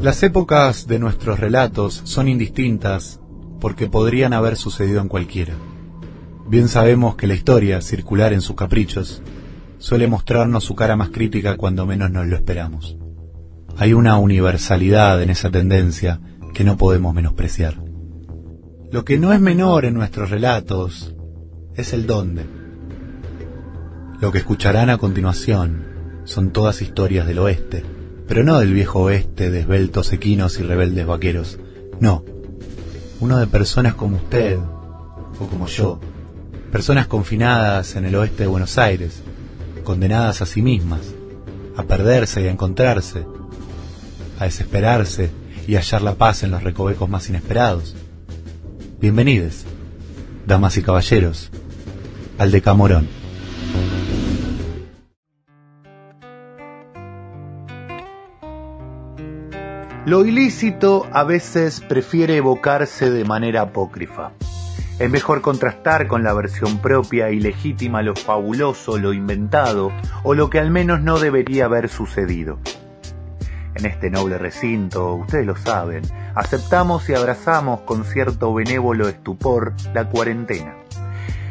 Las épocas de nuestros relatos son indistintas porque podrían haber sucedido en cualquiera. Bien sabemos que la historia, circular en sus caprichos, suele mostrarnos su cara más crítica cuando menos nos lo esperamos. Hay una universalidad en esa tendencia que no podemos menospreciar. Lo que no es menor en nuestros relatos es el dónde. Lo que escucharán a continuación son todas historias del oeste, pero no del viejo oeste de esbeltos equinos y rebeldes vaqueros, no, uno de personas como usted, o como yo, personas confinadas en el oeste de Buenos Aires, condenadas a sí mismas, a perderse y a encontrarse, a desesperarse y a hallar la paz en los recovecos más inesperados. Bienvenidos, damas y caballeros, al Decamorón. Lo ilícito a veces prefiere evocarse de manera apócrifa. Es mejor contrastar con la versión propia y legítima lo fabuloso, lo inventado, o lo que al menos no debería haber sucedido. En este noble recinto, ustedes lo saben, aceptamos y abrazamos con cierto benévolo estupor la cuarentena.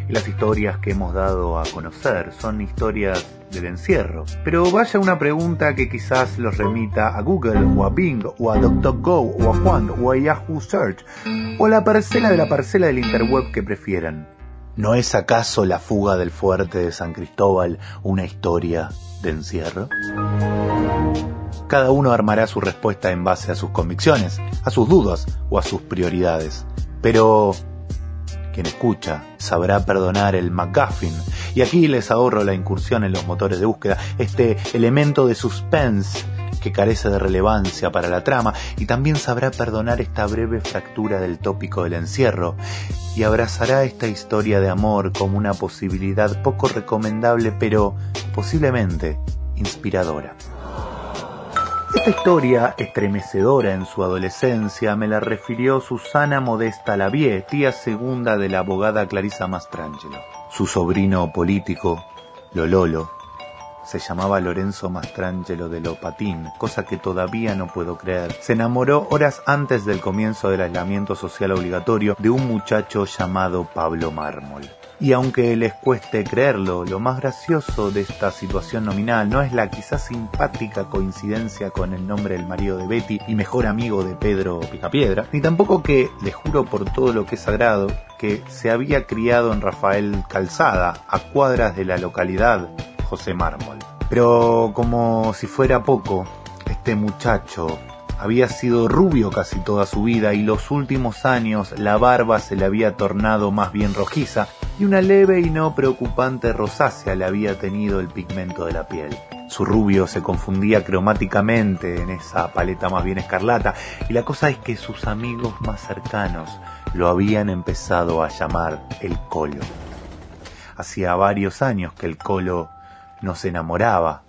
Las historias que hemos dado a conocer son historias del encierro. Pero vaya una pregunta que quizás los remita a Google o a Bing o a DuckDuckGo o a Juan o a Yahoo Search o a la parcela de la parcela del interweb que prefieran. ¿No es acaso la fuga del fuerte de San Cristóbal una historia de encierro? Cada uno armará su respuesta en base a sus convicciones, a sus dudas o a sus prioridades. Pero quien escucha sabrá perdonar el McGuffin. Y aquí les ahorro la incursión en los motores de búsqueda, este elemento de suspense que carece de relevancia para la trama y también sabrá perdonar esta breve fractura del tópico del encierro y abrazará esta historia de amor como una posibilidad poco recomendable pero posiblemente inspiradora. Esta historia, estremecedora en su adolescencia, me la refirió Susana Modesta Lavie, tía segunda de la abogada Clarisa Mastrangelo. Su sobrino político, Lololo, se llamaba Lorenzo Mastrangelo de Lopatín, cosa que todavía no puedo creer. Se enamoró horas antes del comienzo del aislamiento social obligatorio de un muchacho llamado Pablo Mármol. Y aunque les cueste creerlo, lo más gracioso de esta situación nominal no es la quizás simpática coincidencia con el nombre del marido de Betty y mejor amigo de Pedro Picapiedra, ni tampoco que, les juro por todo lo que es sagrado, que se había criado en Rafael Calzada, a cuadras de la localidad José Mármol. Pero como si fuera poco, este muchacho había sido rubio casi toda su vida y los últimos años la barba se le había tornado más bien rojiza y una leve y no preocupante rosácea le había tenido el pigmento de la piel. Su rubio se confundía cromáticamente en esa paleta más bien escarlata y la cosa es que sus amigos más cercanos lo habían empezado a llamar el colo. Hacía varios años que el colo no se enamoraba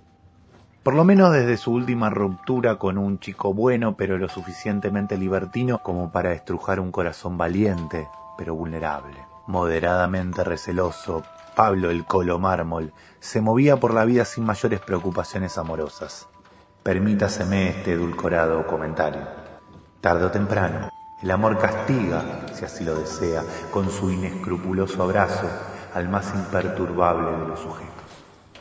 por lo menos desde su última ruptura con un chico bueno pero lo suficientemente libertino como para estrujar un corazón valiente pero vulnerable. Moderadamente receloso, Pablo el Colo Mármol se movía por la vida sin mayores preocupaciones amorosas. Permítaseme este edulcorado comentario. Tarde o temprano, el amor castiga, si así lo desea, con su inescrupuloso abrazo al más imperturbable de los sujetos.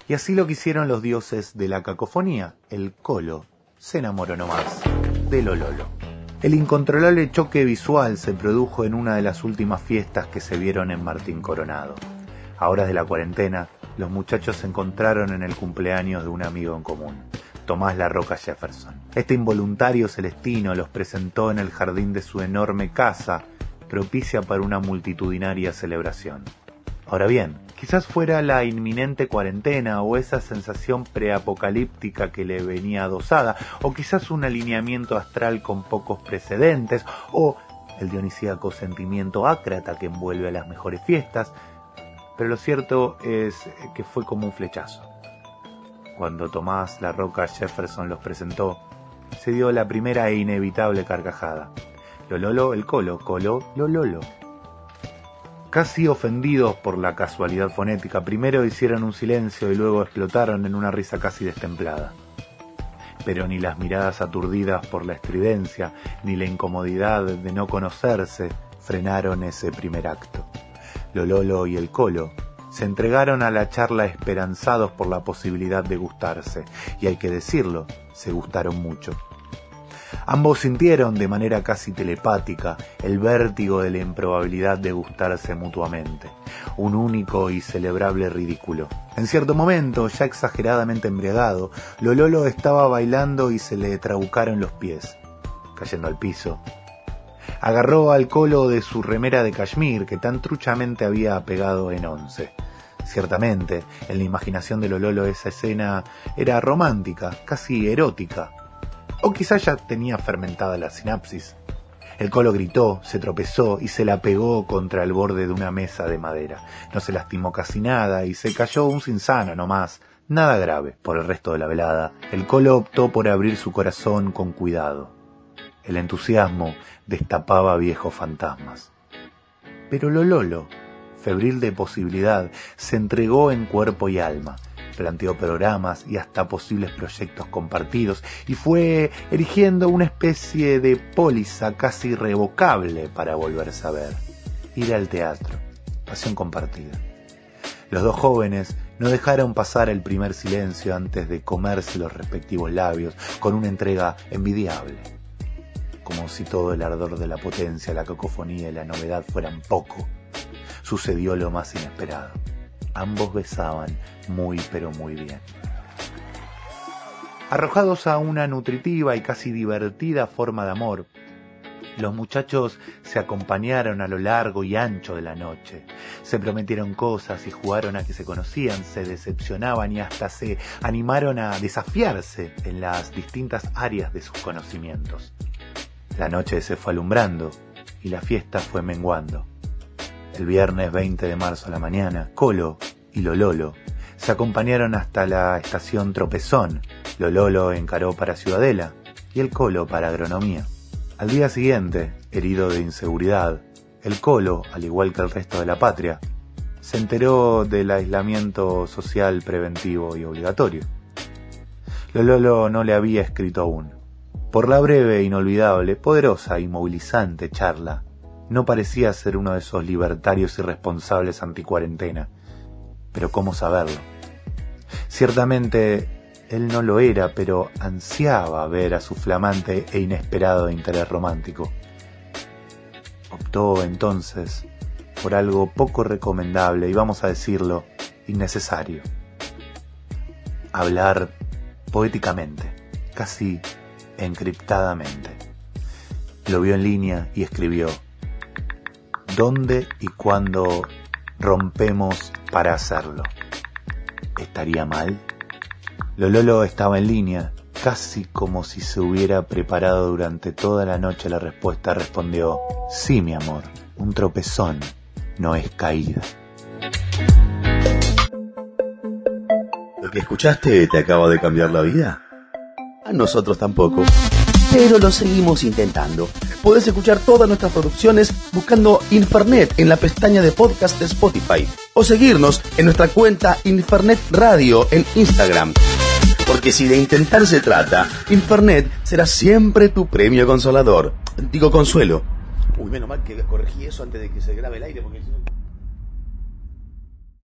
Y así lo quisieron los dioses de la cacofonía. El colo se enamoró nomás de Lololo. El incontrolable choque visual se produjo en una de las últimas fiestas que se vieron en Martín Coronado. A horas de la cuarentena, los muchachos se encontraron en el cumpleaños de un amigo en común, Tomás La Roca Jefferson. Este involuntario celestino los presentó en el jardín de su enorme casa, propicia para una multitudinaria celebración. Ahora bien, quizás fuera la inminente cuarentena o esa sensación preapocalíptica que le venía adosada, o quizás un alineamiento astral con pocos precedentes, o el dionisíaco sentimiento ácrata que envuelve a las mejores fiestas, pero lo cierto es que fue como un flechazo. Cuando Tomás La Roca Jefferson los presentó, se dio la primera e inevitable carcajada. Lololo el colo, colo, lololo casi ofendidos por la casualidad fonética, primero hicieron un silencio y luego explotaron en una risa casi destemplada. pero ni las miradas aturdidas por la estridencia, ni la incomodidad de no conocerse frenaron ese primer acto. Lololo y el Colo se entregaron a la charla esperanzados por la posibilidad de gustarse, y hay que decirlo, se gustaron mucho. Ambos sintieron de manera casi telepática el vértigo de la improbabilidad de gustarse mutuamente, un único y celebrable ridículo. En cierto momento, ya exageradamente embriagado, Lololo estaba bailando y se le trabucaron los pies, cayendo al piso. Agarró al colo de su remera de cashmere que tan truchamente había pegado en once. Ciertamente, en la imaginación de Lololo esa escena era romántica, casi erótica, o quizá ya tenía fermentada la sinapsis. El colo gritó, se tropezó y se la pegó contra el borde de una mesa de madera. No se lastimó casi nada y se cayó un sinsano no más. Nada grave. Por el resto de la velada, el colo optó por abrir su corazón con cuidado. El entusiasmo destapaba viejos fantasmas. Pero Lololo, febril de posibilidad, se entregó en cuerpo y alma planteó programas y hasta posibles proyectos compartidos y fue erigiendo una especie de póliza casi irrevocable para volverse a ver. Ir al teatro, pasión compartida. Los dos jóvenes no dejaron pasar el primer silencio antes de comerse los respectivos labios con una entrega envidiable. Como si todo el ardor de la potencia, la cacofonía y la novedad fueran poco, sucedió lo más inesperado. Ambos besaban muy pero muy bien. Arrojados a una nutritiva y casi divertida forma de amor, los muchachos se acompañaron a lo largo y ancho de la noche. Se prometieron cosas y jugaron a que se conocían, se decepcionaban y hasta se animaron a desafiarse en las distintas áreas de sus conocimientos. La noche se fue alumbrando y la fiesta fue menguando. El viernes 20 de marzo a la mañana, Colo y Lololo se acompañaron hasta la estación Tropezón. Lololo encaró para Ciudadela y el Colo para Agronomía. Al día siguiente, herido de inseguridad, el Colo, al igual que el resto de la patria, se enteró del aislamiento social preventivo y obligatorio. Lololo no le había escrito aún. Por la breve, inolvidable, poderosa y movilizante charla no parecía ser uno de esos libertarios irresponsables anticuarentena. Pero ¿cómo saberlo? Ciertamente él no lo era, pero ansiaba ver a su flamante e inesperado interés romántico. Optó entonces por algo poco recomendable y vamos a decirlo, innecesario. Hablar poéticamente, casi encriptadamente. Lo vio en línea y escribió, dónde y cuándo rompemos para hacerlo. ¿Estaría mal? Lololo estaba en línea, casi como si se hubiera preparado durante toda la noche la respuesta. Respondió, sí, mi amor, un tropezón no es caída. ¿Lo que escuchaste te acaba de cambiar la vida? A nosotros tampoco pero lo seguimos intentando. Puedes escuchar todas nuestras producciones buscando Infernet en la pestaña de podcast de Spotify o seguirnos en nuestra cuenta Infernet Radio en Instagram. Porque si de intentar se trata, Infernet será siempre tu premio consolador. Digo consuelo. Uy, menos mal que corregí eso antes de que se grabe el aire porque